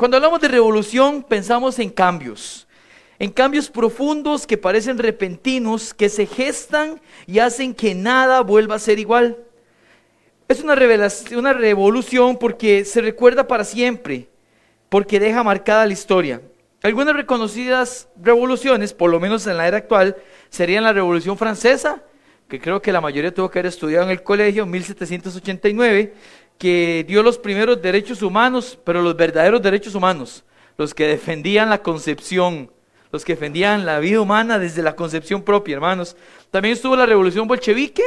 Cuando hablamos de revolución pensamos en cambios, en cambios profundos que parecen repentinos, que se gestan y hacen que nada vuelva a ser igual. Es una, revelación, una revolución porque se recuerda para siempre, porque deja marcada la historia. Algunas reconocidas revoluciones, por lo menos en la era actual, serían la Revolución Francesa, que creo que la mayoría tuvo que haber estudiado en el colegio, en 1789, que dio los primeros derechos humanos, pero los verdaderos derechos humanos, los que defendían la concepción, los que defendían la vida humana desde la concepción propia, hermanos. También estuvo la revolución bolchevique,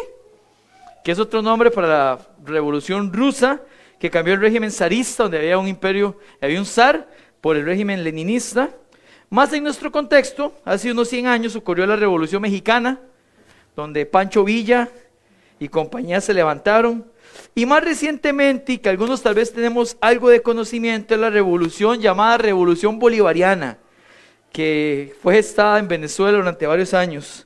que es otro nombre para la revolución rusa, que cambió el régimen zarista, donde había un imperio, había un zar, por el régimen leninista. Más en nuestro contexto, hace unos 100 años ocurrió la revolución mexicana, donde Pancho Villa y compañía se levantaron y más recientemente, y que algunos tal vez tenemos algo de conocimiento, es la revolución llamada Revolución Bolivariana, que fue gestada en Venezuela durante varios años.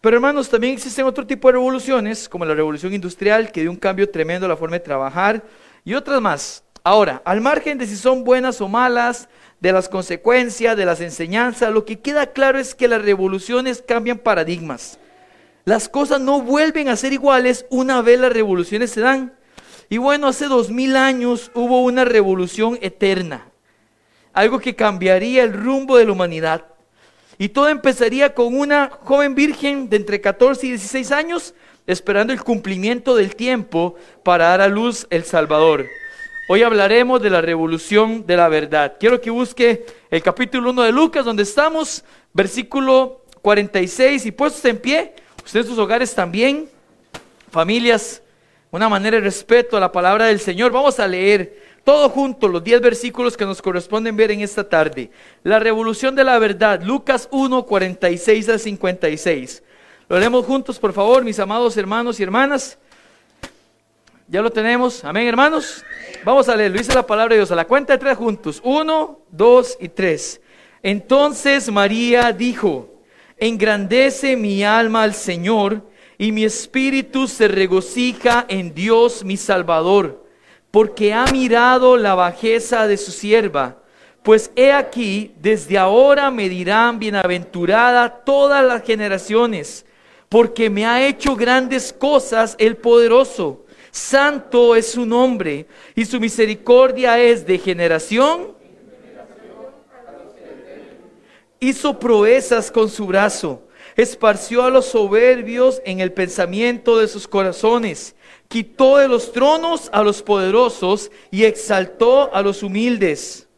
Pero hermanos, también existen otro tipo de revoluciones, como la revolución industrial, que dio un cambio tremendo a la forma de trabajar, y otras más. Ahora, al margen de si son buenas o malas, de las consecuencias, de las enseñanzas, lo que queda claro es que las revoluciones cambian paradigmas. Las cosas no vuelven a ser iguales una vez las revoluciones se dan. Y bueno, hace dos mil años hubo una revolución eterna, algo que cambiaría el rumbo de la humanidad. Y todo empezaría con una joven virgen de entre 14 y 16 años, esperando el cumplimiento del tiempo para dar a luz el Salvador. Hoy hablaremos de la revolución de la verdad. Quiero que busque el capítulo 1 de Lucas, donde estamos, versículo 46, y puestos en pie, Ustedes sus hogares también, familias, una manera de respeto a la palabra del Señor. Vamos a leer todo junto los 10 versículos que nos corresponden ver en esta tarde. La revolución de la verdad, Lucas 1, 46 al 56. Lo leemos juntos, por favor, mis amados hermanos y hermanas. Ya lo tenemos. Amén, hermanos. Vamos a leerlo. Dice la palabra de Dios a la cuenta de tres juntos. Uno, dos y tres. Entonces María dijo, Engrandece mi alma al Señor y mi espíritu se regocija en Dios mi Salvador, porque ha mirado la bajeza de su sierva. Pues he aquí, desde ahora me dirán bienaventurada todas las generaciones, porque me ha hecho grandes cosas el poderoso. Santo es su nombre y su misericordia es de generación hizo proezas con su brazo, esparció a los soberbios en el pensamiento de sus corazones, quitó de los tronos a los poderosos y exaltó a los humildes.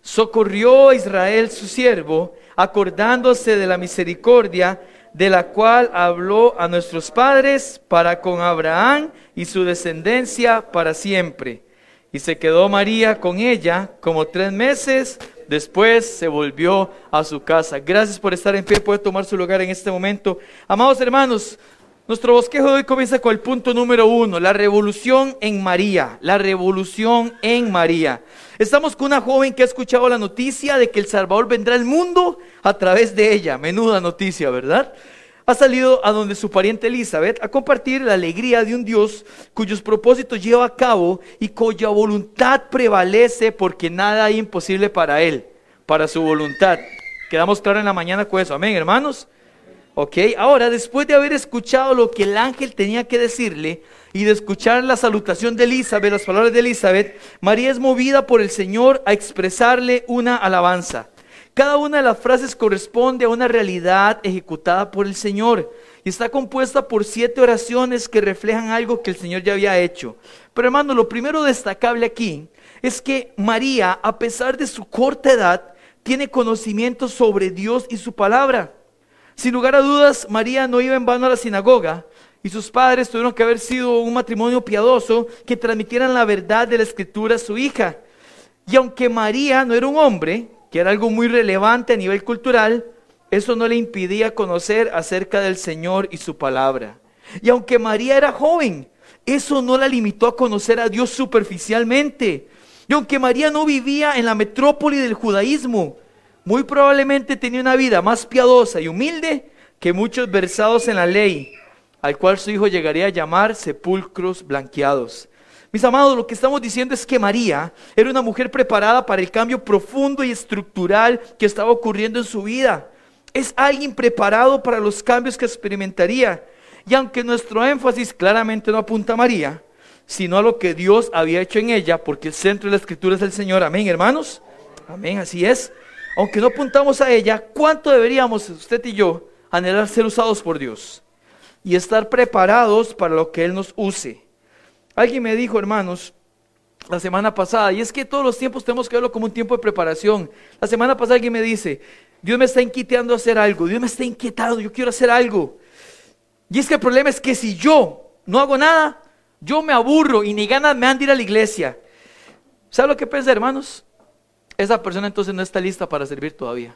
Socorrió a Israel su siervo, acordándose de la misericordia de la cual habló a nuestros padres para con Abraham y su descendencia para siempre y se quedó María con ella como tres meses. Después se volvió a su casa. Gracias por estar en pie, puede tomar su lugar en este momento. Amados hermanos, nuestro bosquejo de hoy comienza con el punto número uno, la revolución en María, la revolución en María. Estamos con una joven que ha escuchado la noticia de que el Salvador vendrá al mundo a través de ella. Menuda noticia, ¿verdad? Ha salido a donde su pariente Elizabeth a compartir la alegría de un Dios cuyos propósitos lleva a cabo y cuya voluntad prevalece porque nada hay imposible para Él, para su voluntad. Quedamos claros en la mañana con eso, amén, hermanos. Ok, ahora después de haber escuchado lo que el ángel tenía que decirle y de escuchar la salutación de Elizabeth, las palabras de Elizabeth, María es movida por el Señor a expresarle una alabanza. Cada una de las frases corresponde a una realidad ejecutada por el Señor y está compuesta por siete oraciones que reflejan algo que el Señor ya había hecho. Pero hermano, lo primero destacable aquí es que María, a pesar de su corta edad, tiene conocimiento sobre Dios y su palabra. Sin lugar a dudas, María no iba en vano a la sinagoga, y sus padres tuvieron que haber sido un matrimonio piadoso que transmitieran la verdad de la escritura a su hija. Y aunque María no era un hombre, que era algo muy relevante a nivel cultural, eso no le impidía conocer acerca del Señor y su palabra. Y aunque María era joven, eso no la limitó a conocer a Dios superficialmente. Y aunque María no vivía en la metrópoli del judaísmo, muy probablemente tenía una vida más piadosa y humilde que muchos versados en la ley, al cual su hijo llegaría a llamar sepulcros blanqueados. Mis amados, lo que estamos diciendo es que María era una mujer preparada para el cambio profundo y estructural que estaba ocurriendo en su vida. Es alguien preparado para los cambios que experimentaría. Y aunque nuestro énfasis claramente no apunta a María, sino a lo que Dios había hecho en ella, porque el centro de la escritura es el Señor. Amén, hermanos. Amén, así es. Aunque no apuntamos a ella, ¿cuánto deberíamos usted y yo anhelar ser usados por Dios? Y estar preparados para lo que Él nos use. Alguien me dijo, hermanos, la semana pasada, y es que todos los tiempos tenemos que verlo como un tiempo de preparación. La semana pasada alguien me dice, Dios me está inquietando a hacer algo, Dios me está inquietando, yo quiero hacer algo. Y es que el problema es que si yo no hago nada, yo me aburro y ni ganas me han de ir a la iglesia. ¿Sabe lo que piensa, hermanos? Esa persona entonces no está lista para servir todavía.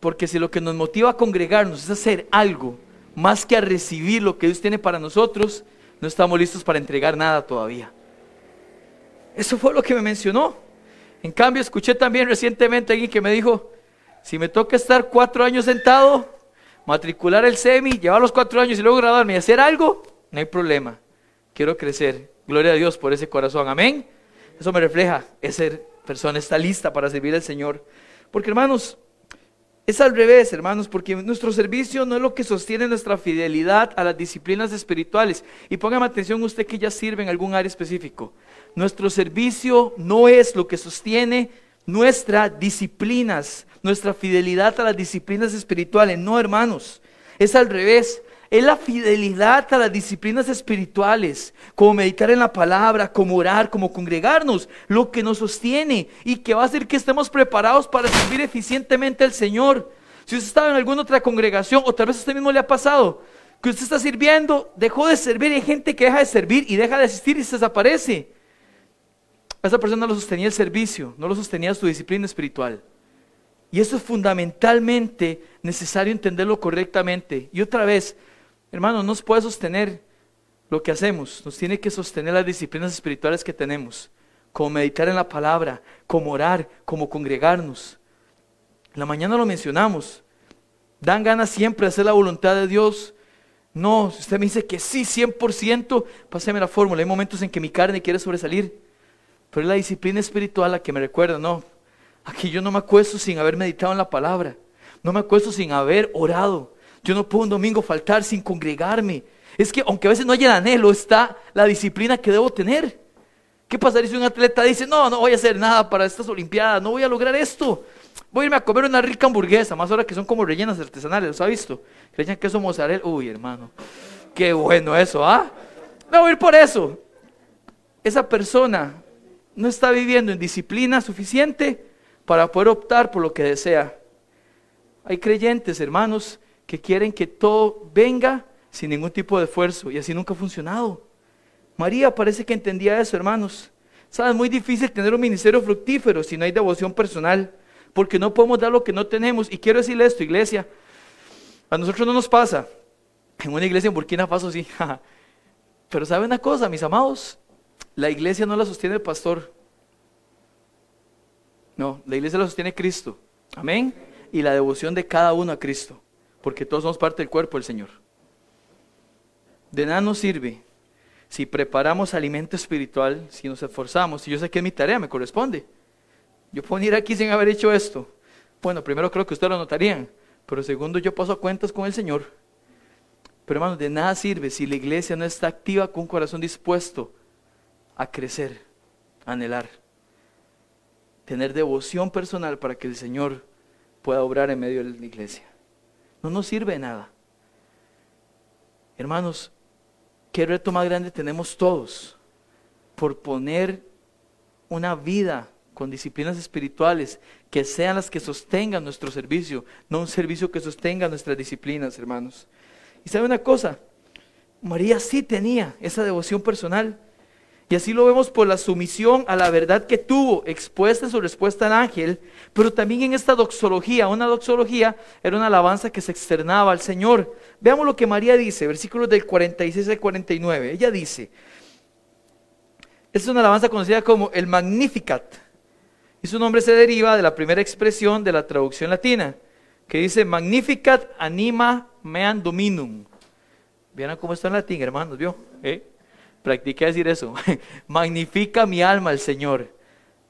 Porque si lo que nos motiva a congregarnos es hacer algo más que a recibir lo que Dios tiene para nosotros, no estamos listos para entregar nada todavía. Eso fue lo que me mencionó. En cambio, escuché también recientemente a alguien que me dijo, si me toca estar cuatro años sentado, matricular el semi, llevar los cuatro años y luego graduarme y hacer algo, no hay problema. Quiero crecer. Gloria a Dios por ese corazón. Amén. Eso me refleja. Esa persona está lista para servir al Señor. Porque hermanos, es al revés, hermanos, porque nuestro servicio no es lo que sostiene nuestra fidelidad a las disciplinas espirituales. Y póngame atención usted que ya sirve en algún área específico. Nuestro servicio no es lo que sostiene nuestras disciplinas, nuestra fidelidad a las disciplinas espirituales. No, hermanos, es al revés. Es la fidelidad a las disciplinas espirituales, como meditar en la palabra, como orar, como congregarnos, lo que nos sostiene y que va a hacer que estemos preparados para servir eficientemente al Señor. Si usted estaba en alguna otra congregación, o tal vez a usted mismo le ha pasado, que usted está sirviendo, dejó de servir, y hay gente que deja de servir y deja de asistir y se desaparece. Esa persona no lo sostenía el servicio, no lo sostenía su disciplina espiritual. Y eso es fundamentalmente necesario entenderlo correctamente. Y otra vez, Hermano, no nos puede sostener lo que hacemos, nos tiene que sostener las disciplinas espirituales que tenemos, como meditar en la palabra, como orar, como congregarnos. En la mañana lo mencionamos, dan ganas siempre de hacer la voluntad de Dios. No, si usted me dice que sí, 100%, páseme la fórmula. Hay momentos en que mi carne quiere sobresalir, pero es la disciplina espiritual la que me recuerda, no, aquí yo no me acuesto sin haber meditado en la palabra, no me acuesto sin haber orado, yo no puedo un domingo faltar sin congregarme. Es que aunque a veces no haya el anhelo, está la disciplina que debo tener. ¿Qué pasaría si un atleta dice, no, no voy a hacer nada para estas Olimpiadas, no voy a lograr esto? Voy a irme a comer una rica hamburguesa, más ahora que son como rellenas artesanales, ¿los ha visto? Que que queso mozzarella. Uy, hermano, qué bueno eso, ¿ah? No voy a ir por eso. Esa persona no está viviendo en disciplina suficiente para poder optar por lo que desea. Hay creyentes, hermanos, que quieren que todo venga sin ningún tipo de esfuerzo y así nunca ha funcionado. María parece que entendía eso, hermanos. Sabes, es muy difícil tener un ministerio fructífero si no hay devoción personal, porque no podemos dar lo que no tenemos. Y quiero decirle esto, iglesia, a nosotros no nos pasa. En una iglesia en Burkina Faso sí. Pero sabe una cosa, mis amados, la iglesia no la sostiene el pastor. No, la iglesia la sostiene Cristo. Amén. Y la devoción de cada uno a Cristo porque todos somos parte del cuerpo del Señor. De nada nos sirve si preparamos alimento espiritual, si nos esforzamos, si yo sé que es mi tarea, me corresponde. Yo puedo ir aquí sin haber hecho esto. Bueno, primero creo que ustedes lo notarían, pero segundo yo paso cuentas con el Señor. Pero hermanos, de nada sirve si la iglesia no está activa con un corazón dispuesto a crecer, a anhelar, tener devoción personal para que el Señor pueda obrar en medio de la iglesia no nos sirve de nada. Hermanos, qué reto más grande tenemos todos por poner una vida con disciplinas espirituales que sean las que sostengan nuestro servicio, no un servicio que sostenga nuestras disciplinas, hermanos. Y sabe una cosa, María sí tenía esa devoción personal. Y así lo vemos por la sumisión a la verdad que tuvo expuesta en su respuesta al ángel, pero también en esta doxología. Una doxología era una alabanza que se externaba al Señor. Veamos lo que María dice, versículos del 46 al 49. Ella dice, es una alabanza conocida como el Magnificat. Y su nombre se deriva de la primera expresión de la traducción latina, que dice Magnificat anima meam dominum. ¿Vieron cómo está en latín, hermanos? ¿Vio? ¿Eh? Practiqué decir eso. Magnifica mi alma el Señor.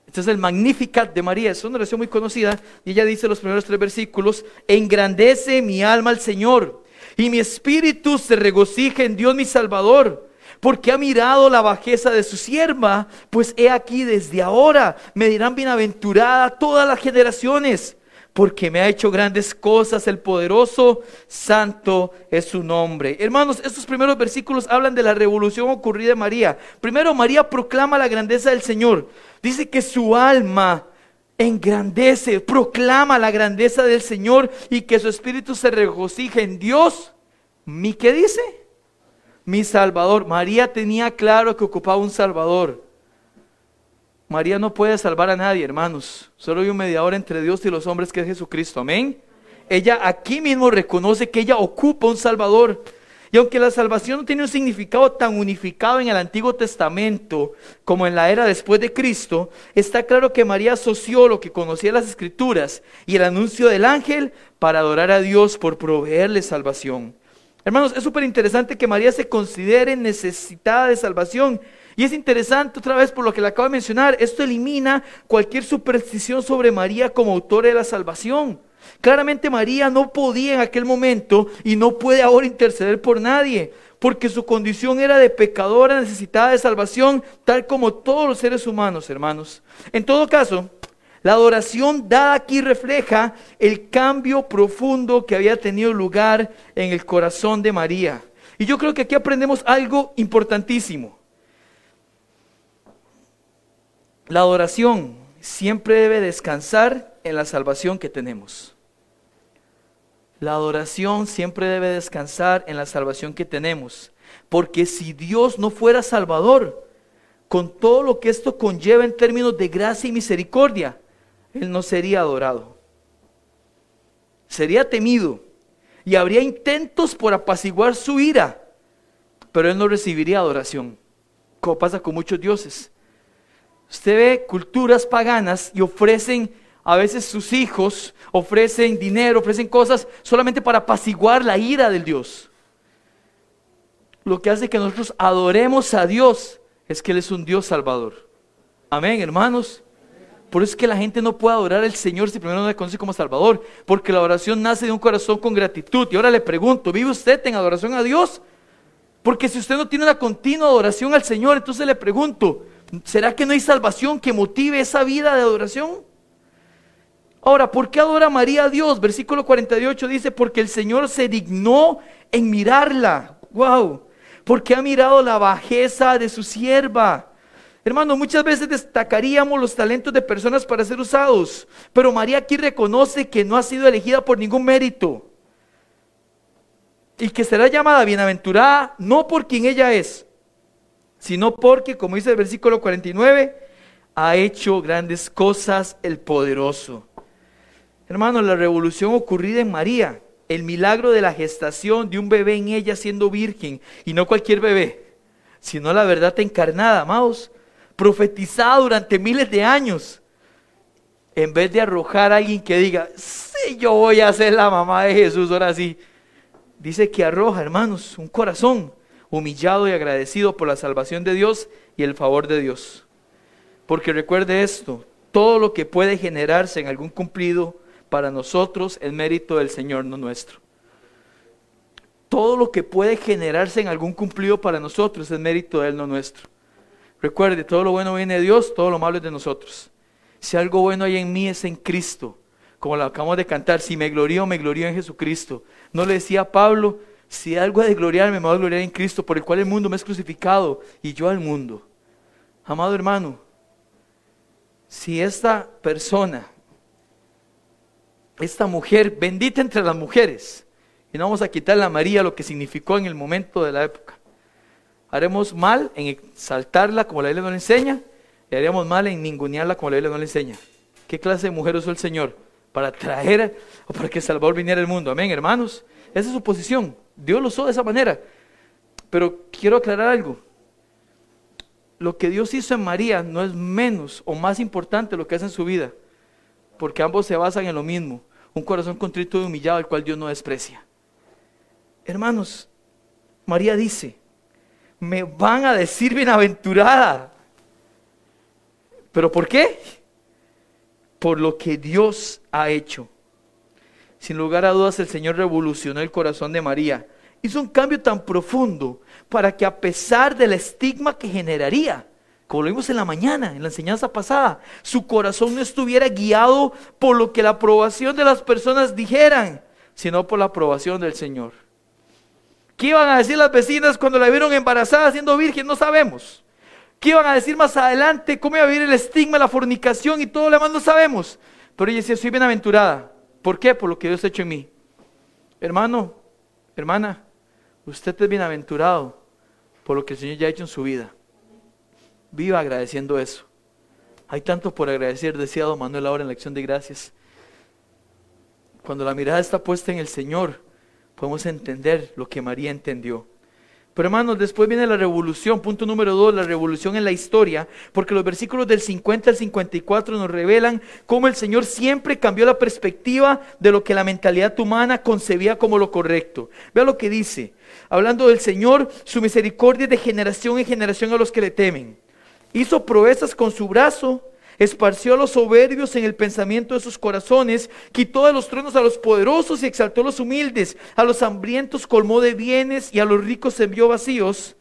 Este es el Magnificat de María, es una oración muy conocida y ella dice los primeros tres versículos, engrandece mi alma al Señor y mi espíritu se regocija en Dios mi Salvador, porque ha mirado la bajeza de su sierva, pues he aquí desde ahora me dirán bienaventurada todas las generaciones porque me ha hecho grandes cosas, el poderoso, santo es su nombre. Hermanos, estos primeros versículos hablan de la revolución ocurrida en María. Primero, María proclama la grandeza del Señor. Dice que su alma engrandece, proclama la grandeza del Señor y que su espíritu se regocija en Dios. ¿Mi qué dice? Mi Salvador. María tenía claro que ocupaba un Salvador. María no puede salvar a nadie, hermanos. Solo hay un mediador entre Dios y los hombres que es Jesucristo. Amén. Ella aquí mismo reconoce que ella ocupa un Salvador. Y aunque la salvación no tiene un significado tan unificado en el Antiguo Testamento como en la era después de Cristo, está claro que María asoció lo que conocía las Escrituras y el anuncio del ángel para adorar a Dios por proveerle salvación. Hermanos, es súper interesante que María se considere necesitada de salvación y es interesante otra vez por lo que le acabo de mencionar, esto elimina cualquier superstición sobre María como autora de la salvación. Claramente María no podía en aquel momento y no puede ahora interceder por nadie, porque su condición era de pecadora necesitada de salvación, tal como todos los seres humanos, hermanos. En todo caso, la adoración dada aquí refleja el cambio profundo que había tenido lugar en el corazón de María. Y yo creo que aquí aprendemos algo importantísimo. La adoración siempre debe descansar en la salvación que tenemos. La adoración siempre debe descansar en la salvación que tenemos. Porque si Dios no fuera salvador, con todo lo que esto conlleva en términos de gracia y misericordia, Él no sería adorado. Sería temido y habría intentos por apaciguar su ira, pero Él no recibiría adoración, como pasa con muchos dioses. Usted ve culturas paganas y ofrecen a veces sus hijos, ofrecen dinero, ofrecen cosas solamente para apaciguar la ira del Dios. Lo que hace que nosotros adoremos a Dios es que Él es un Dios salvador. Amén, hermanos. Por eso es que la gente no puede adorar al Señor si primero no le conoce como Salvador, porque la oración nace de un corazón con gratitud. Y ahora le pregunto, ¿vive usted en adoración a Dios? Porque si usted no tiene una continua adoración al Señor, entonces le pregunto, ¿Será que no hay salvación que motive esa vida de adoración? Ahora, ¿por qué adora María a Dios? Versículo 48 dice, porque el Señor se dignó en mirarla. Wow, porque ha mirado la bajeza de su sierva. Hermano, muchas veces destacaríamos los talentos de personas para ser usados, pero María aquí reconoce que no ha sido elegida por ningún mérito y que será llamada bienaventurada no por quien ella es, sino porque, como dice el versículo 49, ha hecho grandes cosas el poderoso. Hermanos, la revolución ocurrida en María, el milagro de la gestación de un bebé en ella siendo virgen, y no cualquier bebé, sino la verdad encarnada, amados, profetizada durante miles de años, en vez de arrojar a alguien que diga, sí, yo voy a ser la mamá de Jesús, ahora sí, dice que arroja, hermanos, un corazón humillado y agradecido por la salvación de Dios y el favor de Dios. Porque recuerde esto, todo lo que puede generarse en algún cumplido para nosotros es mérito del Señor, no nuestro. Todo lo que puede generarse en algún cumplido para nosotros es mérito de Él, no nuestro. Recuerde, todo lo bueno viene de Dios, todo lo malo es de nosotros. Si algo bueno hay en mí es en Cristo, como lo acabamos de cantar, si me glorío, me glorío en Jesucristo. No le decía Pablo, si algo de gloriarme, me voy a gloriar en Cristo, por el cual el mundo me es crucificado y yo al mundo. Amado hermano, si esta persona, esta mujer, bendita entre las mujeres, y no vamos a quitarle a María lo que significó en el momento de la época, haremos mal en exaltarla como la Biblia nos enseña y haríamos mal en ningunearla como la Biblia nos enseña. ¿Qué clase de mujer usó el Señor? Para traer o para que Salvador viniera al mundo. Amén, hermanos. Esa es su posición. Dios lo usó de esa manera. Pero quiero aclarar algo. Lo que Dios hizo en María no es menos o más importante lo que hace en su vida. Porque ambos se basan en lo mismo. Un corazón contrito y humillado al cual Dios no desprecia. Hermanos, María dice, me van a decir bienaventurada. ¿Pero por qué? Por lo que Dios ha hecho. Sin lugar a dudas, el Señor revolucionó el corazón de María. Hizo un cambio tan profundo para que a pesar del estigma que generaría, como lo vimos en la mañana, en la enseñanza pasada, su corazón no estuviera guiado por lo que la aprobación de las personas dijeran, sino por la aprobación del Señor. ¿Qué iban a decir las vecinas cuando la vieron embarazada siendo virgen? No sabemos. ¿Qué iban a decir más adelante? ¿Cómo iba a vivir el estigma, la fornicación y todo lo demás? No sabemos. Pero ella decía, soy bienaventurada. ¿Por qué? Por lo que Dios ha hecho en mí. Hermano, hermana, usted es bienaventurado por lo que el Señor ya ha hecho en su vida. Viva agradeciendo eso. Hay tanto por agradecer, decía don Manuel ahora en la acción de gracias. Cuando la mirada está puesta en el Señor, podemos entender lo que María entendió. Pero hermanos, después viene la revolución, punto número dos, la revolución en la historia, porque los versículos del 50 al 54 nos revelan cómo el Señor siempre cambió la perspectiva de lo que la mentalidad humana concebía como lo correcto. Vea lo que dice, hablando del Señor, su misericordia de generación en generación a los que le temen. Hizo proezas con su brazo, esparció a los soberbios en el pensamiento de sus corazones, quitó de los tronos a los poderosos y exaltó a los humildes, a los hambrientos colmó de bienes y a los ricos envió vacíos.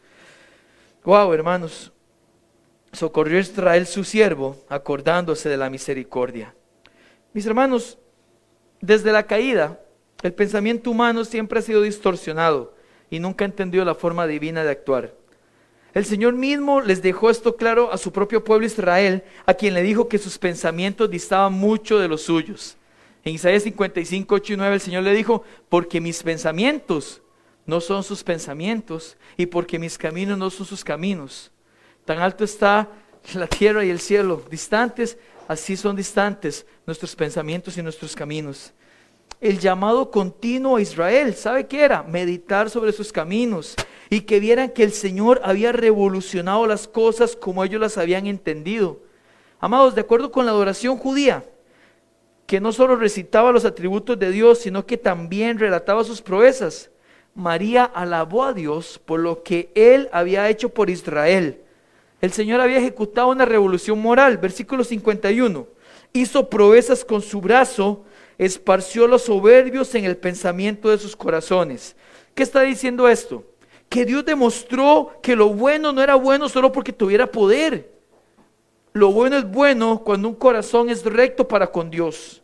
Wow, hermanos, socorrió Israel su siervo, acordándose de la misericordia. Mis hermanos, desde la caída, el pensamiento humano siempre ha sido distorsionado y nunca ha entendido la forma divina de actuar. El Señor mismo les dejó esto claro a su propio pueblo Israel, a quien le dijo que sus pensamientos distaban mucho de los suyos. En Isaías 55, 8 y 9 el Señor le dijo, porque mis pensamientos no son sus pensamientos y porque mis caminos no son sus caminos. Tan alto está la tierra y el cielo, distantes, así son distantes nuestros pensamientos y nuestros caminos el llamado continuo a Israel. ¿Sabe qué era? Meditar sobre sus caminos y que vieran que el Señor había revolucionado las cosas como ellos las habían entendido. Amados, de acuerdo con la adoración judía, que no solo recitaba los atributos de Dios, sino que también relataba sus proezas. María alabó a Dios por lo que él había hecho por Israel. El Señor había ejecutado una revolución moral, versículo 51. Hizo proezas con su brazo esparció los soberbios en el pensamiento de sus corazones. ¿Qué está diciendo esto? Que Dios demostró que lo bueno no era bueno solo porque tuviera poder. Lo bueno es bueno cuando un corazón es recto para con Dios.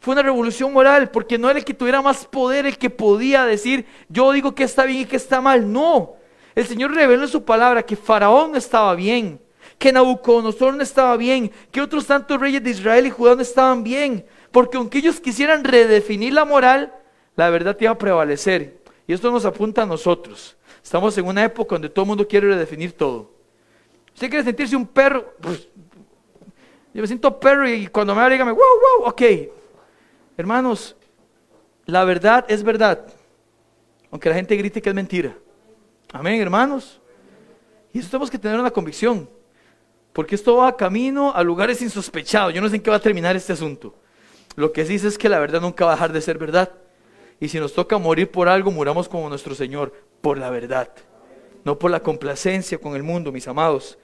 Fue una revolución moral porque no era el que tuviera más poder el que podía decir, yo digo que está bien y que está mal. No, el Señor reveló en su palabra que Faraón estaba bien, que Nabucodonosor no estaba bien, que otros tantos reyes de Israel y Judá no estaban bien, porque aunque ellos quisieran redefinir la moral, la verdad iba a prevalecer. Y esto nos apunta a nosotros. Estamos en una época donde todo el mundo quiere redefinir todo. Usted quiere sentirse un perro, pues, yo me siento perro y cuando me habla, dígame, wow, wow, ok. Hermanos, la verdad es verdad, aunque la gente grite que es mentira. Amén, hermanos. Y eso tenemos que tener una convicción. Porque esto va camino a lugares insospechados. Yo no sé en qué va a terminar este asunto. Lo que dice es que la verdad nunca va a dejar de ser verdad. Y si nos toca morir por algo, muramos como nuestro Señor, por la verdad. No por la complacencia con el mundo, mis amados.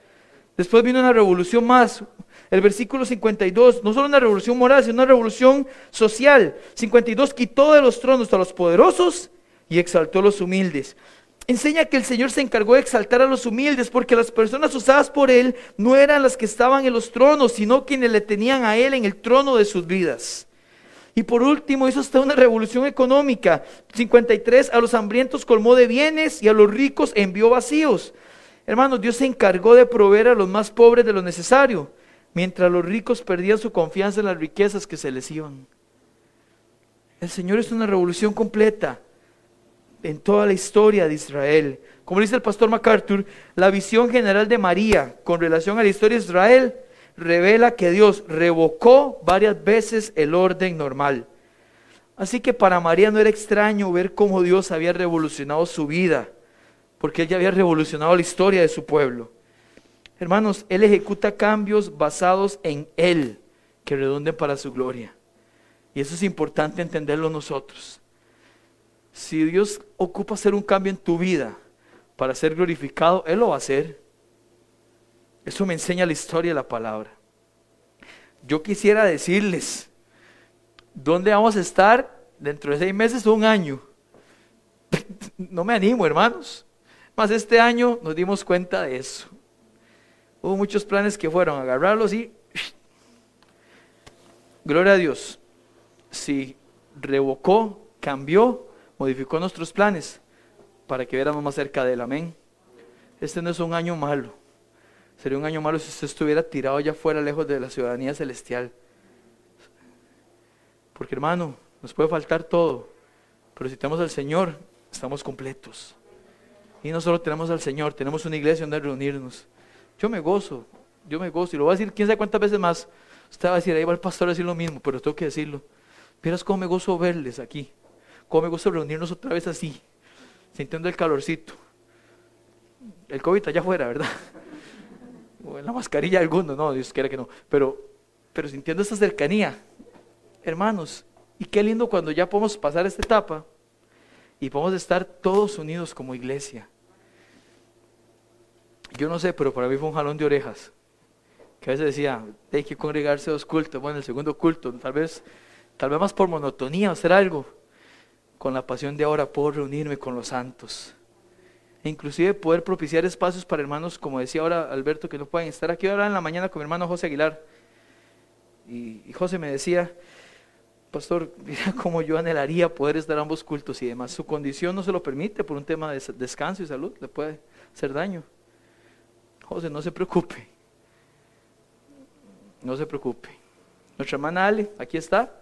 Después vino una revolución más. El versículo 52, no solo una revolución moral, sino una revolución social. 52 quitó de los tronos a los poderosos y exaltó a los humildes enseña que el Señor se encargó de exaltar a los humildes, porque las personas usadas por Él no eran las que estaban en los tronos, sino quienes le tenían a Él en el trono de sus vidas. Y por último hizo hasta una revolución económica. 53, a los hambrientos colmó de bienes y a los ricos envió vacíos. Hermanos, Dios se encargó de proveer a los más pobres de lo necesario, mientras los ricos perdían su confianza en las riquezas que se les iban. El Señor es una revolución completa en toda la historia de Israel. Como dice el pastor MacArthur, la visión general de María con relación a la historia de Israel revela que Dios revocó varias veces el orden normal. Así que para María no era extraño ver cómo Dios había revolucionado su vida, porque ella había revolucionado la historia de su pueblo. Hermanos, Él ejecuta cambios basados en Él que redunden para su gloria. Y eso es importante entenderlo nosotros. Si Dios ocupa hacer un cambio en tu vida para ser glorificado, Él lo va a hacer. Eso me enseña la historia de la palabra. Yo quisiera decirles, ¿dónde vamos a estar dentro de seis meses o un año? no me animo, hermanos. Más este año nos dimos cuenta de eso. Hubo muchos planes que fueron agarrarlos y... Gloria a Dios. Si revocó, cambió, modificó nuestros planes para que viéramos más cerca de él. Amén. Este no es un año malo. Sería un año malo si usted estuviera tirado allá fuera, lejos de la ciudadanía celestial. Porque hermano, nos puede faltar todo. Pero si tenemos al Señor, estamos completos. Y no solo tenemos al Señor, tenemos una iglesia donde reunirnos. Yo me gozo, yo me gozo. Y lo voy a decir quién sabe cuántas veces más. Usted va a decir, ahí va el pastor a decir lo mismo, pero tengo que decirlo. Miras cómo me gozo verles aquí. Cómo me gozo reunirnos otra vez así, sintiendo el calorcito. El COVID allá afuera, ¿verdad? En la mascarilla alguno, no, Dios quiera que no. Pero, pero sintiendo esta cercanía, hermanos, y qué lindo cuando ya podemos pasar esta etapa y podemos estar todos unidos como iglesia. Yo no sé, pero para mí fue un jalón de orejas. Que a veces decía, hay que congregarse dos cultos. Bueno, el segundo culto, tal vez, tal vez más por monotonía hacer algo. Con la pasión de ahora puedo reunirme con los santos. E inclusive poder propiciar espacios para hermanos, como decía ahora Alberto, que no pueden estar aquí ahora en la mañana con mi hermano José Aguilar. Y, y José me decía, pastor, mira cómo yo anhelaría poder estar ambos cultos y demás. Su condición no se lo permite por un tema de descanso y salud, le puede hacer daño. José, no se preocupe. No se preocupe. Nuestra hermana Ale, aquí está,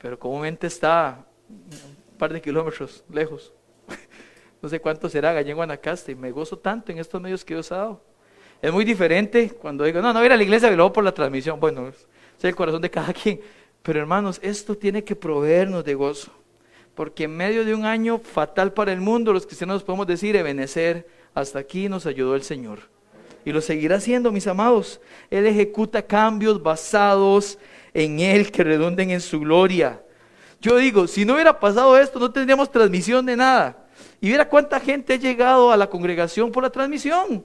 pero comúnmente está un par de kilómetros lejos. No sé cuánto será allá en. Y me gozo tanto en estos medios que ha dado. Es muy diferente cuando digo, no, no voy a la iglesia y luego por la transmisión. Bueno, es el corazón de cada quien. Pero hermanos, esto tiene que proveernos de gozo. Porque en medio de un año fatal para el mundo, los cristianos podemos decir, Ebenecer, hasta aquí nos ayudó el Señor y lo seguirá haciendo, mis amados. Él ejecuta cambios basados en Él que redunden en su gloria. Yo digo, si no hubiera pasado esto, no tendríamos transmisión de nada. Y mira cuánta gente ha llegado a la congregación por la transmisión.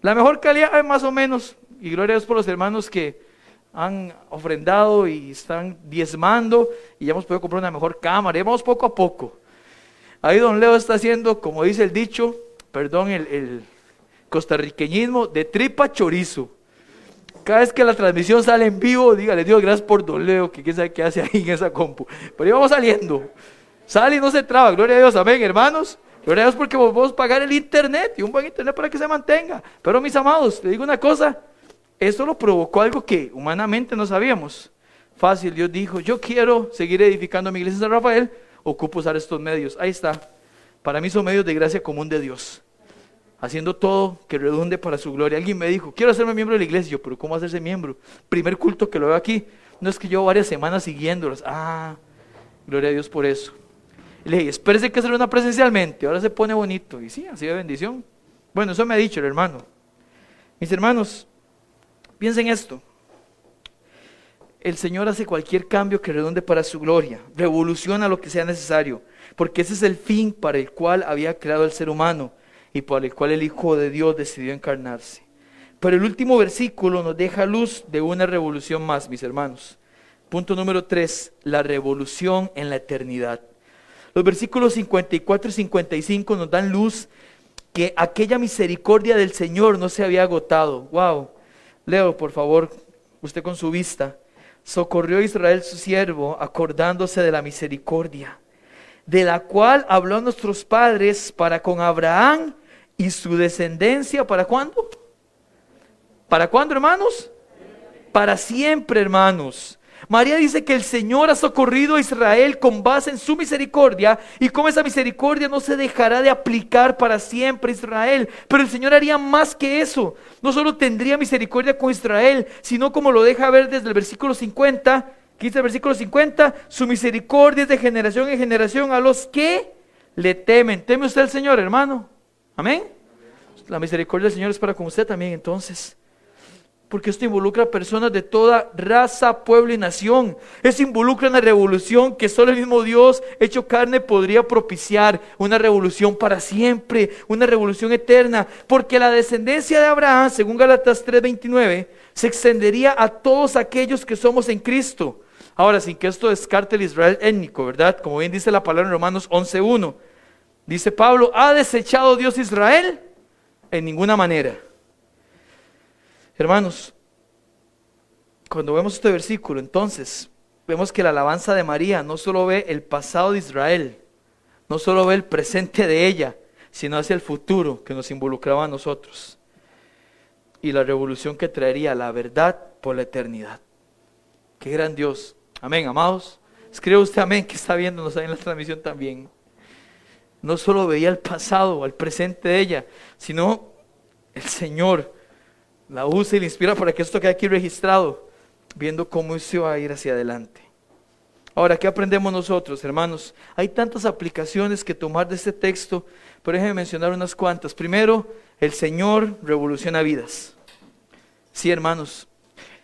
La mejor calidad más o menos, y gloria a Dios por los hermanos que han ofrendado y están diezmando, y ya hemos podido comprar una mejor cámara, y vamos poco a poco. Ahí don Leo está haciendo, como dice el dicho, perdón el costarriqueñismo de tripa chorizo. Cada vez que la transmisión sale en vivo, dígale Dios, gracias por Don Leo, que quién sabe qué hace ahí en esa compu. Pero íbamos saliendo. Sale y no se traba. Gloria a Dios, amén, hermanos. Gloria a Dios porque podemos pagar el internet y un buen internet para que se mantenga. Pero mis amados, le digo una cosa, esto lo provocó algo que humanamente no sabíamos. Fácil, Dios dijo, yo quiero seguir edificando mi iglesia de San Rafael, ocupo usar estos medios. Ahí está. Para mí son medios de gracia común de Dios haciendo todo que redunde para su gloria. Alguien me dijo, quiero hacerme miembro de la iglesia. Yo, pero ¿cómo hacerse miembro? Primer culto que lo veo aquí. No es que llevo varias semanas siguiéndolos. Ah, gloria a Dios por eso. Y le dije, espérese que hacer una presencialmente. Ahora se pone bonito. Y sí, así de bendición. Bueno, eso me ha dicho el hermano. Mis hermanos, piensen esto. El Señor hace cualquier cambio que redunde para su gloria. Revoluciona lo que sea necesario. Porque ese es el fin para el cual había creado el ser humano y por el cual el Hijo de Dios decidió encarnarse. Pero el último versículo nos deja luz de una revolución más, mis hermanos. Punto número 3, la revolución en la eternidad. Los versículos 54 y 55 nos dan luz que aquella misericordia del Señor no se había agotado. Wow. Leo, por favor, usted con su vista. Socorrió a Israel su siervo, acordándose de la misericordia, de la cual habló nuestros padres para con Abraham y su descendencia, ¿para cuándo? ¿Para cuándo, hermanos? Para siempre, hermanos. María dice que el Señor ha socorrido a Israel con base en su misericordia y como esa misericordia no se dejará de aplicar para siempre a Israel. Pero el Señor haría más que eso. No solo tendría misericordia con Israel, sino como lo deja ver desde el versículo 50, dice el versículo 50, su misericordia es de generación en generación a los que le temen. ¿Teme usted al Señor, hermano? Amén. La misericordia del Señor es para con usted también entonces porque esto involucra a personas de toda raza, pueblo y nación. Esto involucra una revolución que solo el mismo Dios hecho carne podría propiciar, una revolución para siempre, una revolución eterna, porque la descendencia de Abraham, según Galatas 3:29, se extendería a todos aquellos que somos en Cristo. Ahora, sin que esto descarte el Israel étnico, ¿verdad? Como bien dice la palabra en Romanos 11:1. Dice Pablo, ¿ha desechado Dios Israel? En ninguna manera. Hermanos, cuando vemos este versículo, entonces vemos que la alabanza de María no solo ve el pasado de Israel, no solo ve el presente de ella, sino hacia el futuro que nos involucraba a nosotros y la revolución que traería la verdad por la eternidad. Qué gran Dios. Amén, amados. Escribe usted amén que está viéndonos ahí en la transmisión también. No solo veía el pasado, el presente de ella, sino el Señor la usa y la inspira para que esto quede aquí registrado, viendo cómo se va a ir hacia adelante. Ahora, ¿qué aprendemos nosotros, hermanos? Hay tantas aplicaciones que tomar de este texto, pero déjenme mencionar unas cuantas. Primero, el Señor revoluciona vidas. Sí, hermanos,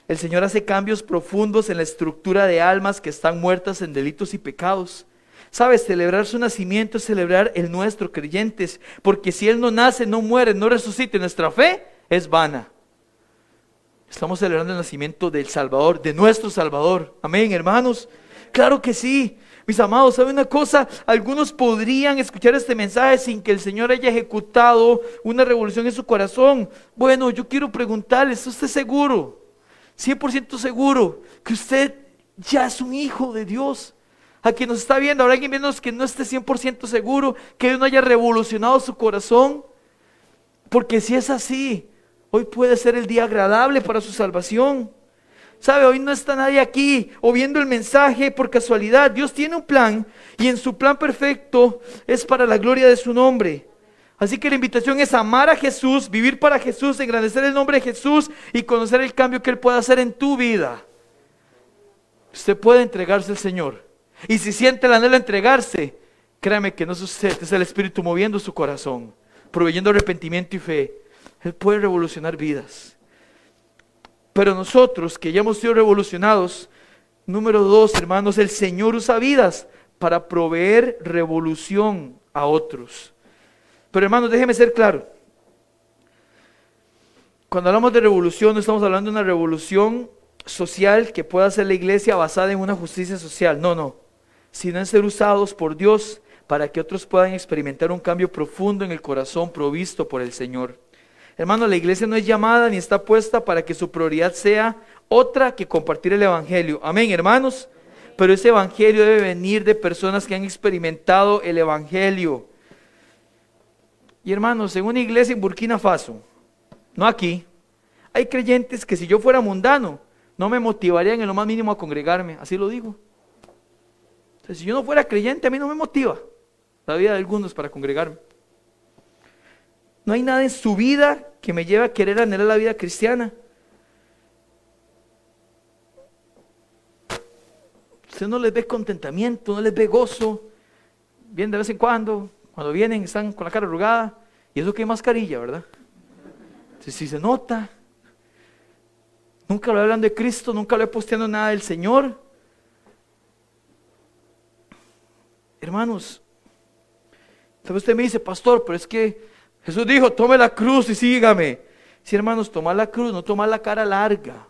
el Señor hace cambios profundos en la estructura de almas que están muertas en delitos y pecados. ¿Sabes? Celebrar su nacimiento es celebrar el nuestro, creyentes, porque si Él no nace, no muere, no resucita, nuestra fe es vana. Estamos celebrando el nacimiento del Salvador, de nuestro Salvador. Amén, hermanos. Claro que sí. Mis amados, ¿saben una cosa? Algunos podrían escuchar este mensaje sin que el Señor haya ejecutado una revolución en su corazón. Bueno, yo quiero preguntarles, ¿está usted seguro? 100% seguro que usted ya es un hijo de Dios. A quien nos está viendo, habrá alguien menos que no esté 100% seguro que Dios no haya revolucionado su corazón. Porque si es así, Hoy puede ser el día agradable para su salvación. ¿Sabe? Hoy no está nadie aquí o viendo el mensaje por casualidad. Dios tiene un plan y en su plan perfecto es para la gloria de su nombre. Así que la invitación es amar a Jesús, vivir para Jesús, engrandecer el nombre de Jesús y conocer el cambio que Él puede hacer en tu vida. Usted puede entregarse al Señor. Y si siente el anhelo de entregarse, créame que no sucede, es el Espíritu moviendo su corazón, proveyendo arrepentimiento y fe. Él puede revolucionar vidas. Pero nosotros que ya hemos sido revolucionados, número dos, hermanos, el Señor usa vidas para proveer revolución a otros. Pero hermanos, déjeme ser claro. Cuando hablamos de revolución, no estamos hablando de una revolución social que pueda ser la iglesia basada en una justicia social. No, no. Sino en ser usados por Dios para que otros puedan experimentar un cambio profundo en el corazón provisto por el Señor. Hermano, la iglesia no es llamada ni está puesta para que su prioridad sea otra que compartir el Evangelio. Amén, hermanos. Pero ese Evangelio debe venir de personas que han experimentado el Evangelio. Y hermanos, en una iglesia en Burkina Faso, no aquí, hay creyentes que si yo fuera mundano, no me motivarían en lo más mínimo a congregarme. Así lo digo. si yo no fuera creyente, a mí no me motiva la vida de algunos para congregarme. No hay nada en su vida que me lleve a querer anhelar la vida cristiana. Usted no les ve contentamiento, no les ve gozo. Vienen de vez en cuando, cuando vienen están con la cara arrugada. Y eso que hay mascarilla, ¿verdad? Si, se nota. Nunca lo hablando de Cristo, nunca lo he posteando nada del Señor. Hermanos, tal vez usted me dice, pastor, pero es que Jesús dijo, tome la cruz y sígame. Sí, hermanos, tomar la cruz, no tomar la cara larga.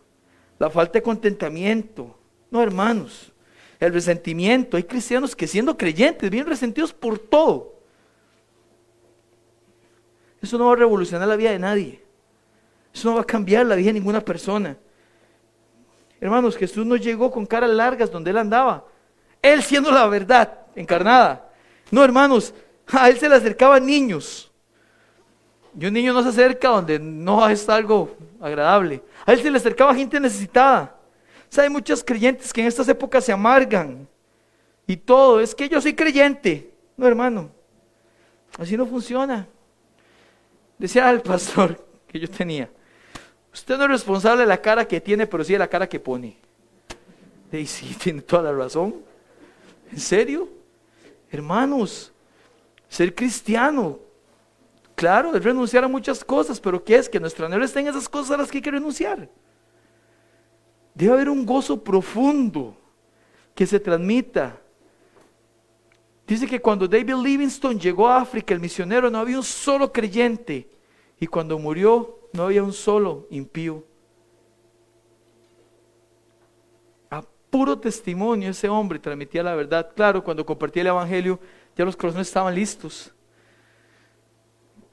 La falta de contentamiento. No, hermanos. El resentimiento. Hay cristianos que siendo creyentes, bien resentidos por todo. Eso no va a revolucionar la vida de nadie. Eso no va a cambiar la vida de ninguna persona. Hermanos, Jesús no llegó con caras largas donde él andaba. Él siendo la verdad encarnada. No, hermanos, a él se le acercaban niños y un niño no se acerca donde no está algo agradable. A él se le acercaba gente necesitada. hay muchos creyentes que en estas épocas se amargan y todo. Es que yo soy creyente. No, hermano. Así no funciona. Decía el pastor que yo tenía. Usted no es responsable de la cara que tiene, pero sí de la cara que pone. Y sí, tiene toda la razón. ¿En serio? Hermanos, ser cristiano, claro, es renunciar a muchas cosas, pero ¿qué es? Que nuestro anhelo está en esas cosas a las que hay que renunciar. Debe haber un gozo profundo que se transmita. Dice que cuando David Livingstone llegó a África, el misionero, no había un solo creyente. Y cuando murió, no había un solo impío. A puro testimonio ese hombre transmitía la verdad. Claro, cuando compartía el Evangelio, ya los corazones estaban listos.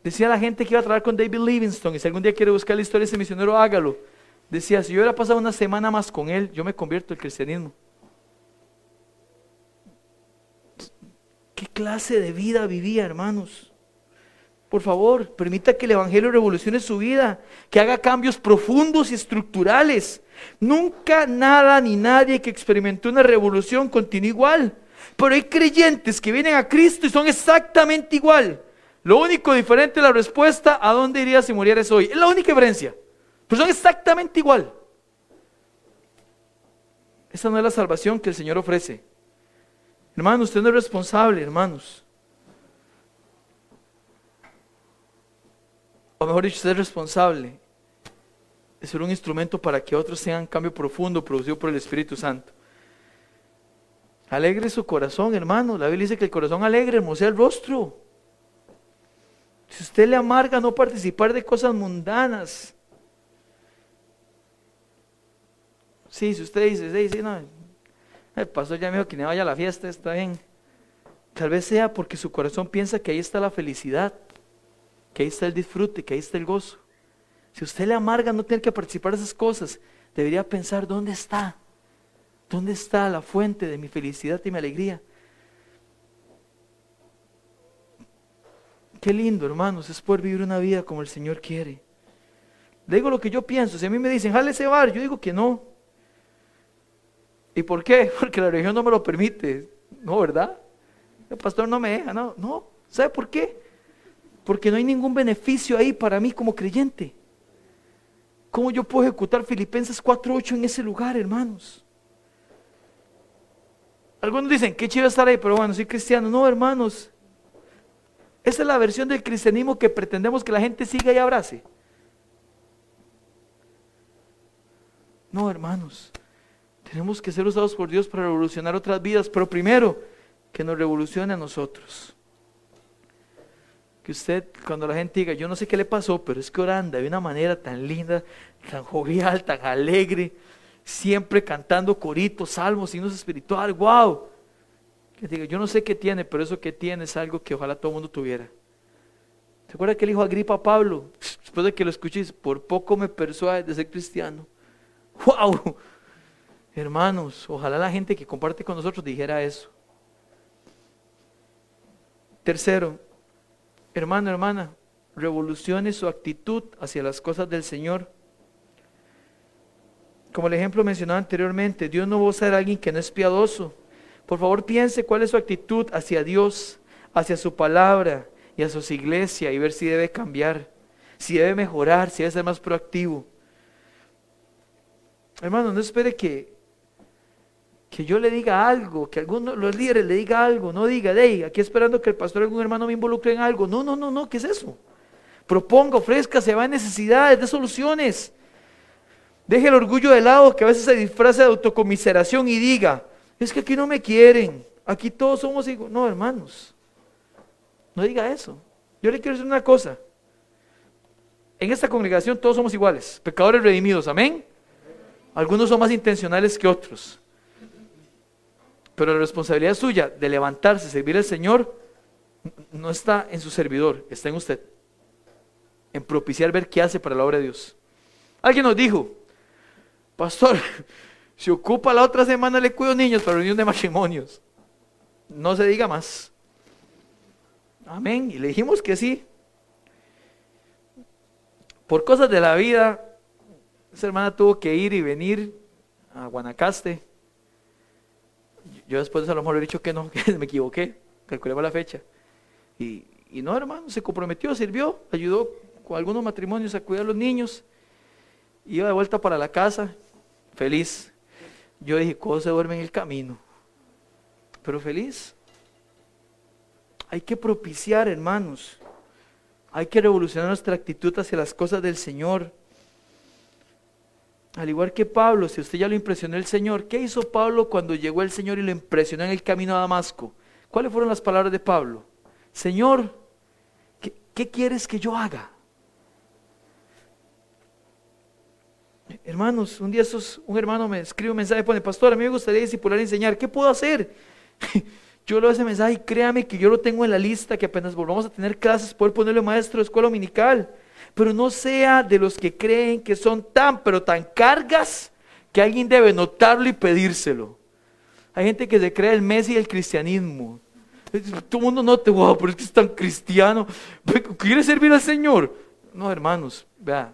Decía la gente que iba a trabajar con David Livingstone, y si algún día quiere buscar la historia de ese misionero, hágalo. Decía, si yo hubiera pasado una semana más con él, yo me convierto al cristianismo. ¿Qué clase de vida vivía, hermanos? Por favor, permita que el Evangelio revolucione su vida, que haga cambios profundos y estructurales. Nunca nada ni nadie que experimentó una revolución continúa igual. Pero hay creyentes que vienen a Cristo y son exactamente igual. Lo único diferente es la respuesta a dónde irías si murieras hoy. Es la única diferencia. Pero son exactamente igual. Esa no es la salvación que el Señor ofrece. Hermanos, usted no es responsable, hermanos. O mejor dicho, usted es responsable de ser un instrumento para que otros tengan cambio profundo producido por el Espíritu Santo. Alegre su corazón, hermano. La Biblia dice que el corazón alegre hermosea el rostro. Si usted le amarga no participar de cosas mundanas. Sí, si usted dice, sí, no, el pastor ya me dijo que no vaya a la fiesta, está bien. Tal vez sea porque su corazón piensa que ahí está la felicidad, que ahí está el disfrute, que ahí está el gozo. Si usted le amarga no tener que participar de esas cosas, debería pensar, ¿dónde está? ¿Dónde está la fuente de mi felicidad y mi alegría? Qué lindo, hermanos, es poder vivir una vida como el Señor quiere. Le digo lo que yo pienso. Si a mí me dicen, jale ese bar, yo digo que no. ¿Y por qué? Porque la religión no me lo permite. No, ¿verdad? El pastor no me deja, no. No. ¿Sabe por qué? Porque no hay ningún beneficio ahí para mí como creyente. ¿Cómo yo puedo ejecutar Filipenses 4.8 en ese lugar, hermanos? Algunos dicen, qué chido estar ahí, pero bueno, soy cristiano. No, hermanos. Esa es la versión del cristianismo que pretendemos que la gente siga y abrace. No, hermanos. Tenemos que ser usados por Dios para revolucionar otras vidas, pero primero, que nos revolucione a nosotros. Que usted, cuando la gente diga, yo no sé qué le pasó, pero es que oranda de una manera tan linda, tan jovial, tan alegre, siempre cantando coritos, salmos, signos espirituales, wow. Yo no sé qué tiene, pero eso que tiene es algo que ojalá todo el mundo tuviera. ¿Se acuerda que le dijo Agripa a Pablo? Después de que lo escuchéis, por poco me persuade de ser cristiano. ¡Wow! Hermanos, ojalá la gente que comparte con nosotros dijera eso. Tercero, hermano, hermana, revolucione su actitud hacia las cosas del Señor. Como el ejemplo mencionado anteriormente, Dios no va a a alguien que no es piadoso. Por favor, piense cuál es su actitud hacia Dios, hacia su palabra y a su iglesia y ver si debe cambiar, si debe mejorar, si debe ser más proactivo. Hermano, no espere que, que yo le diga algo, que alguno de los líderes le diga algo, no diga, hey, aquí esperando que el pastor algún hermano me involucre en algo. No, no, no, no, ¿qué es eso? Proponga, ofrezca, se va en necesidades, de soluciones. Deje el orgullo de lado que a veces se disfraza de autocomiseración y diga, es que aquí no me quieren, aquí todos somos hijos. No, hermanos, no diga eso. Yo le quiero decir una cosa. En esta congregación todos somos iguales, pecadores redimidos, amén. Algunos son más intencionales que otros. Pero la responsabilidad suya de levantarse, servir al Señor, no está en su servidor, está en usted. En propiciar ver qué hace para la obra de Dios. Alguien nos dijo, Pastor, si ocupa la otra semana le cuido niños para reunión de matrimonios. No se diga más. Amén. Y le dijimos que sí. Por cosas de la vida, esa hermana tuvo que ir y venir a Guanacaste. Yo después de eso a lo mejor he dicho que no, que me equivoqué, calculé la fecha. Y, y no, hermano, se comprometió, sirvió, ayudó con algunos matrimonios a cuidar a los niños. Iba de vuelta para la casa, feliz. Yo dije, ¿cómo se duerme en el camino? Pero feliz. Hay que propiciar, hermanos. Hay que revolucionar nuestra actitud hacia las cosas del Señor. Al igual que Pablo, si usted ya lo impresionó el Señor, ¿qué hizo Pablo cuando llegó el Señor y lo impresionó en el camino a Damasco? ¿Cuáles fueron las palabras de Pablo? Señor, ¿qué, quieres que yo haga? Hermanos, un día esos, un hermano me escribe un mensaje y pone, pastor, a mí me gustaría discipular y enseñar, ¿qué puedo hacer? yo leo ese mensaje y créame que yo lo tengo en la lista, que apenas volvamos a tener clases, poder ponerle maestro de escuela dominical. Pero no sea de los que creen que son tan, pero tan cargas, que alguien debe notarlo y pedírselo. Hay gente que se cree el Messi del cristianismo. Todo el mundo no te wow, pero es que es tan cristiano. ¿Quiere servir al Señor? No, hermanos, vea.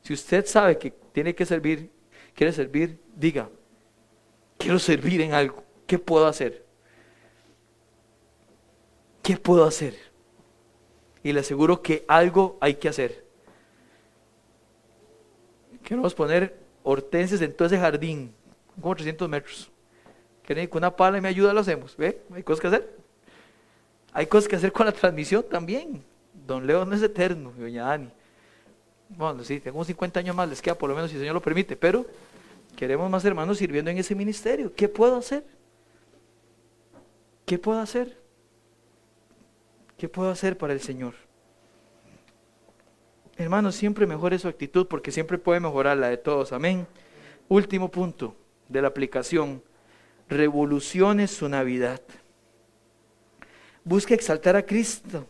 Si usted sabe que tiene que servir, quiere servir, diga, quiero servir en algo. ¿Qué puedo hacer? ¿Qué puedo hacer? Y le aseguro que algo hay que hacer. Queremos poner hortensias en todo ese jardín, como 300 metros. Que con una pala y me ayuda lo hacemos. ¿Ve? Hay cosas que hacer. Hay cosas que hacer con la transmisión también. Don Leo no es eterno, doña Dani. Bueno, sí, tengo 50 años más, les queda por lo menos si el Señor lo permite, pero queremos más hermanos sirviendo en ese ministerio. ¿Qué puedo hacer? ¿Qué puedo hacer? ¿Qué puedo hacer para el Señor? Hermanos, siempre mejore su actitud porque siempre puede mejorar la de todos. Amén. Último punto de la aplicación. Revolucione su Navidad. Busque exaltar a Cristo.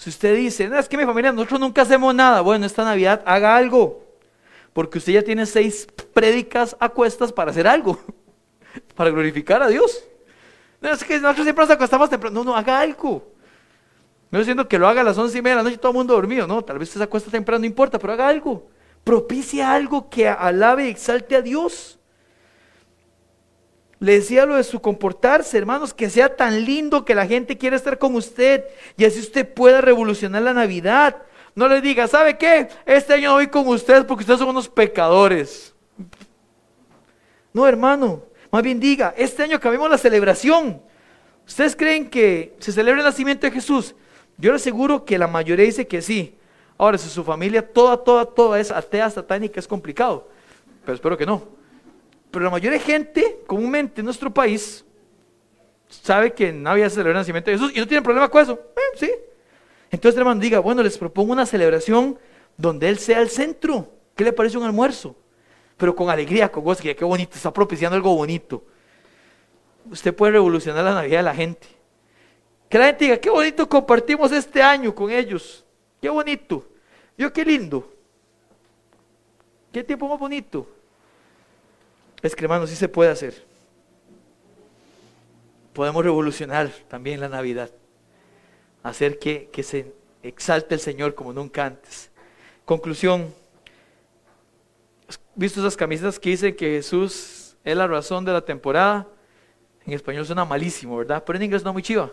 Si usted dice, no, es que mi familia, nosotros nunca hacemos nada. Bueno, esta Navidad haga algo. Porque usted ya tiene seis prédicas a cuestas para hacer algo. Para glorificar a Dios. No, es que nosotros siempre nos acostamos temprano. No, no, haga algo. No estoy diciendo que lo haga a las once y media de la noche todo el mundo dormido. No, tal vez usted se acuesta temprano, no importa, pero haga algo. Propicia algo que alabe y exalte a Dios. Le decía lo de su comportarse, hermanos, que sea tan lindo que la gente quiera estar con usted y así usted pueda revolucionar la Navidad. No le diga, ¿sabe qué? Este año no voy con ustedes porque ustedes son unos pecadores. No, hermano, más bien diga, este año cambiamos la celebración. ¿Ustedes creen que se celebra el nacimiento de Jesús? Yo le aseguro que la mayoría dice que sí. Ahora, si su familia toda, toda, toda es atea, satánica, es complicado. Pero espero que no. Pero la mayoría de gente, comúnmente en nuestro país, sabe que nadie celebra el nacimiento de Jesús y no tiene problema con eso. Eh, sí. Entonces, hermano, diga, bueno, les propongo una celebración donde Él sea el centro. ¿Qué le parece un almuerzo? Pero con alegría, con gozo, que qué bonito, está propiciando algo bonito. Usted puede revolucionar la Navidad de la gente. Que la gente diga, qué bonito compartimos este año con ellos. Qué bonito. Yo qué lindo. Qué tiempo más bonito. Es que hermano, sí se puede hacer. Podemos revolucionar también la Navidad. Hacer que, que se exalte el Señor como nunca antes. Conclusión. ¿Visto esas camisetas que dicen que Jesús es la razón de la temporada? En español suena malísimo, ¿verdad? Pero en inglés no muy chiva.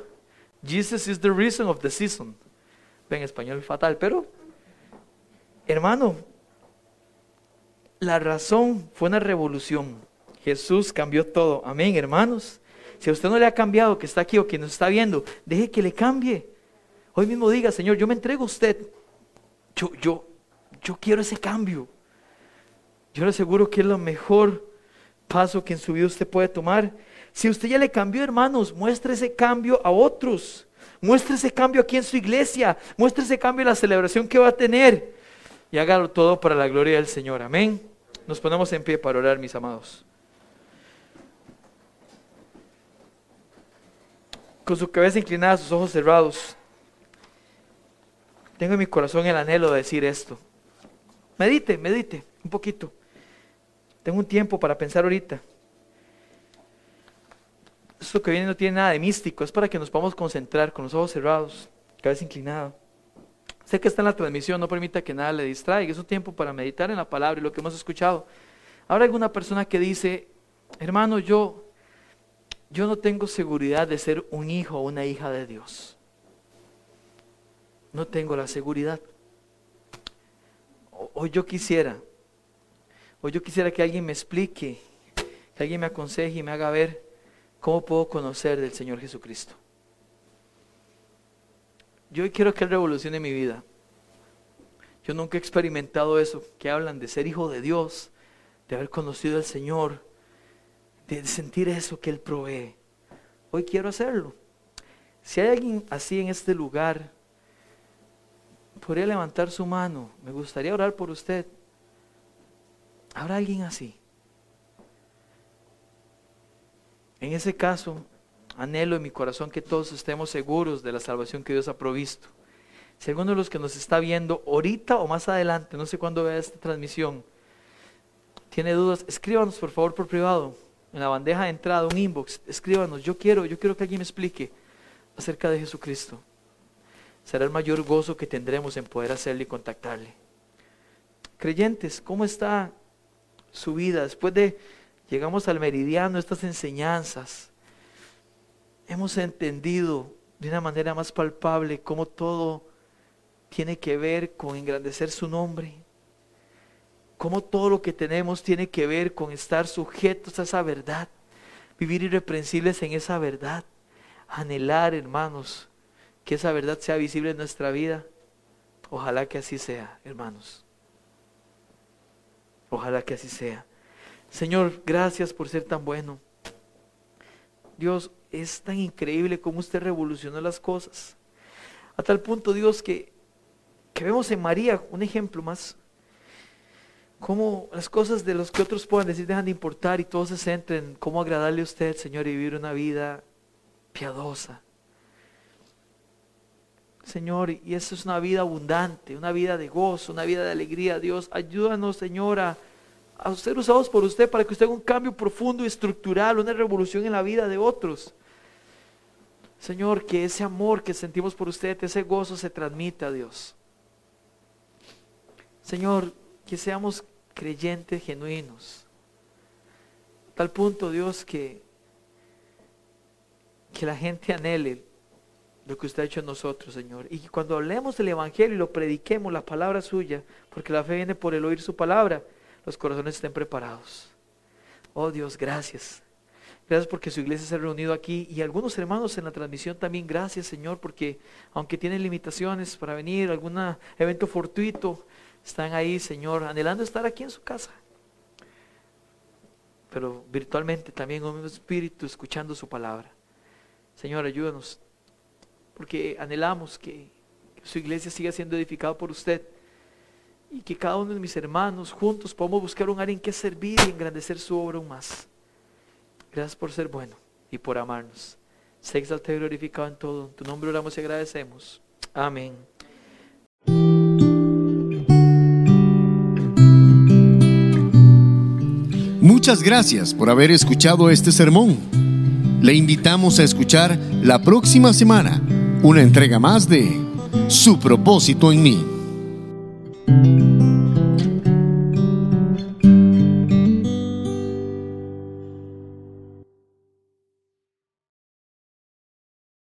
Jesus is the reason of the season. En español fatal, pero hermano, la razón fue una revolución. Jesús cambió todo. Amén, hermanos. Si a usted no le ha cambiado, que está aquí o que nos está viendo, deje que le cambie. Hoy mismo diga, Señor, yo me entrego a usted. Yo, yo, yo quiero ese cambio. Yo le aseguro que es el mejor paso que en su vida usted puede tomar. Si usted ya le cambió, hermanos, muestre ese cambio a otros. Muestre ese cambio aquí en su iglesia. Muestre ese cambio en la celebración que va a tener. Y hágalo todo para la gloria del Señor. Amén. Nos ponemos en pie para orar, mis amados. Con su cabeza inclinada, sus ojos cerrados. Tengo en mi corazón el anhelo de decir esto. Medite, medite un poquito. Tengo un tiempo para pensar ahorita esto que viene no tiene nada de místico, es para que nos podamos concentrar con los ojos cerrados, cabeza inclinada. Sé que está en la transmisión, no permita que nada le distraiga, es un tiempo para meditar en la palabra y lo que hemos escuchado. Habrá alguna persona que dice, hermano, yo, yo no tengo seguridad de ser un hijo o una hija de Dios. No tengo la seguridad. Hoy yo quisiera, hoy yo quisiera que alguien me explique, que alguien me aconseje y me haga ver cómo puedo conocer del Señor Jesucristo. Yo quiero que Él revolucione mi vida. Yo nunca he experimentado eso, que hablan de ser hijo de Dios, de haber conocido al Señor, de sentir eso que Él provee. Hoy quiero hacerlo. Si hay alguien así en este lugar, podría levantar su mano. Me gustaría orar por usted. ¿Habrá alguien así? En ese caso, anhelo en mi corazón que todos estemos seguros de la salvación que Dios ha provisto. Si alguno de los que nos está viendo ahorita o más adelante, no sé cuándo vea esta transmisión, tiene dudas, escríbanos por favor por privado, en la bandeja de entrada, un inbox, escríbanos, yo quiero, yo quiero que alguien me explique acerca de Jesucristo. Será el mayor gozo que tendremos en poder hacerle y contactarle. Creyentes, ¿cómo está su vida? Después de llegamos al meridiano, estas enseñanzas, hemos entendido de una manera más palpable cómo todo tiene que ver con engrandecer su nombre, cómo todo lo que tenemos tiene que ver con estar sujetos a esa verdad, vivir irreprensibles en esa verdad, anhelar, hermanos, que esa verdad sea visible en nuestra vida. Ojalá que así sea, hermanos. Ojalá que así sea. Señor, gracias por ser tan bueno. Dios, es tan increíble cómo usted revolucionó las cosas. A tal punto, Dios, que, que vemos en María un ejemplo más. Cómo las cosas de los que otros puedan decir dejan de importar y todos se centren en cómo agradarle a usted, Señor, y vivir una vida piadosa. Señor, y eso es una vida abundante, una vida de gozo, una vida de alegría. Dios, ayúdanos, Señora a ser usados por usted para que usted haga un cambio profundo y estructural, una revolución en la vida de otros. Señor, que ese amor que sentimos por usted, ese gozo se transmita a Dios. Señor, que seamos creyentes genuinos. Tal punto, Dios, que, que la gente anhele lo que usted ha hecho en nosotros, Señor. Y cuando hablemos del Evangelio y lo prediquemos, la palabra suya, porque la fe viene por el oír su palabra, los corazones estén preparados. Oh Dios, gracias. Gracias porque su iglesia se ha reunido aquí y algunos hermanos en la transmisión también. Gracias Señor porque aunque tienen limitaciones para venir, algún evento fortuito, están ahí Señor, anhelando estar aquí en su casa. Pero virtualmente también un espíritu escuchando su palabra. Señor, ayúdanos porque anhelamos que su iglesia siga siendo edificada por usted y que cada uno de mis hermanos juntos podamos buscar un área en que servir y engrandecer su obra aún más. Gracias por ser bueno y por amarnos. Sé exaltado y glorificado en todo. En tu nombre oramos y agradecemos. Amén. Muchas gracias por haber escuchado este sermón. Le invitamos a escuchar la próxima semana una entrega más de Su propósito en mí.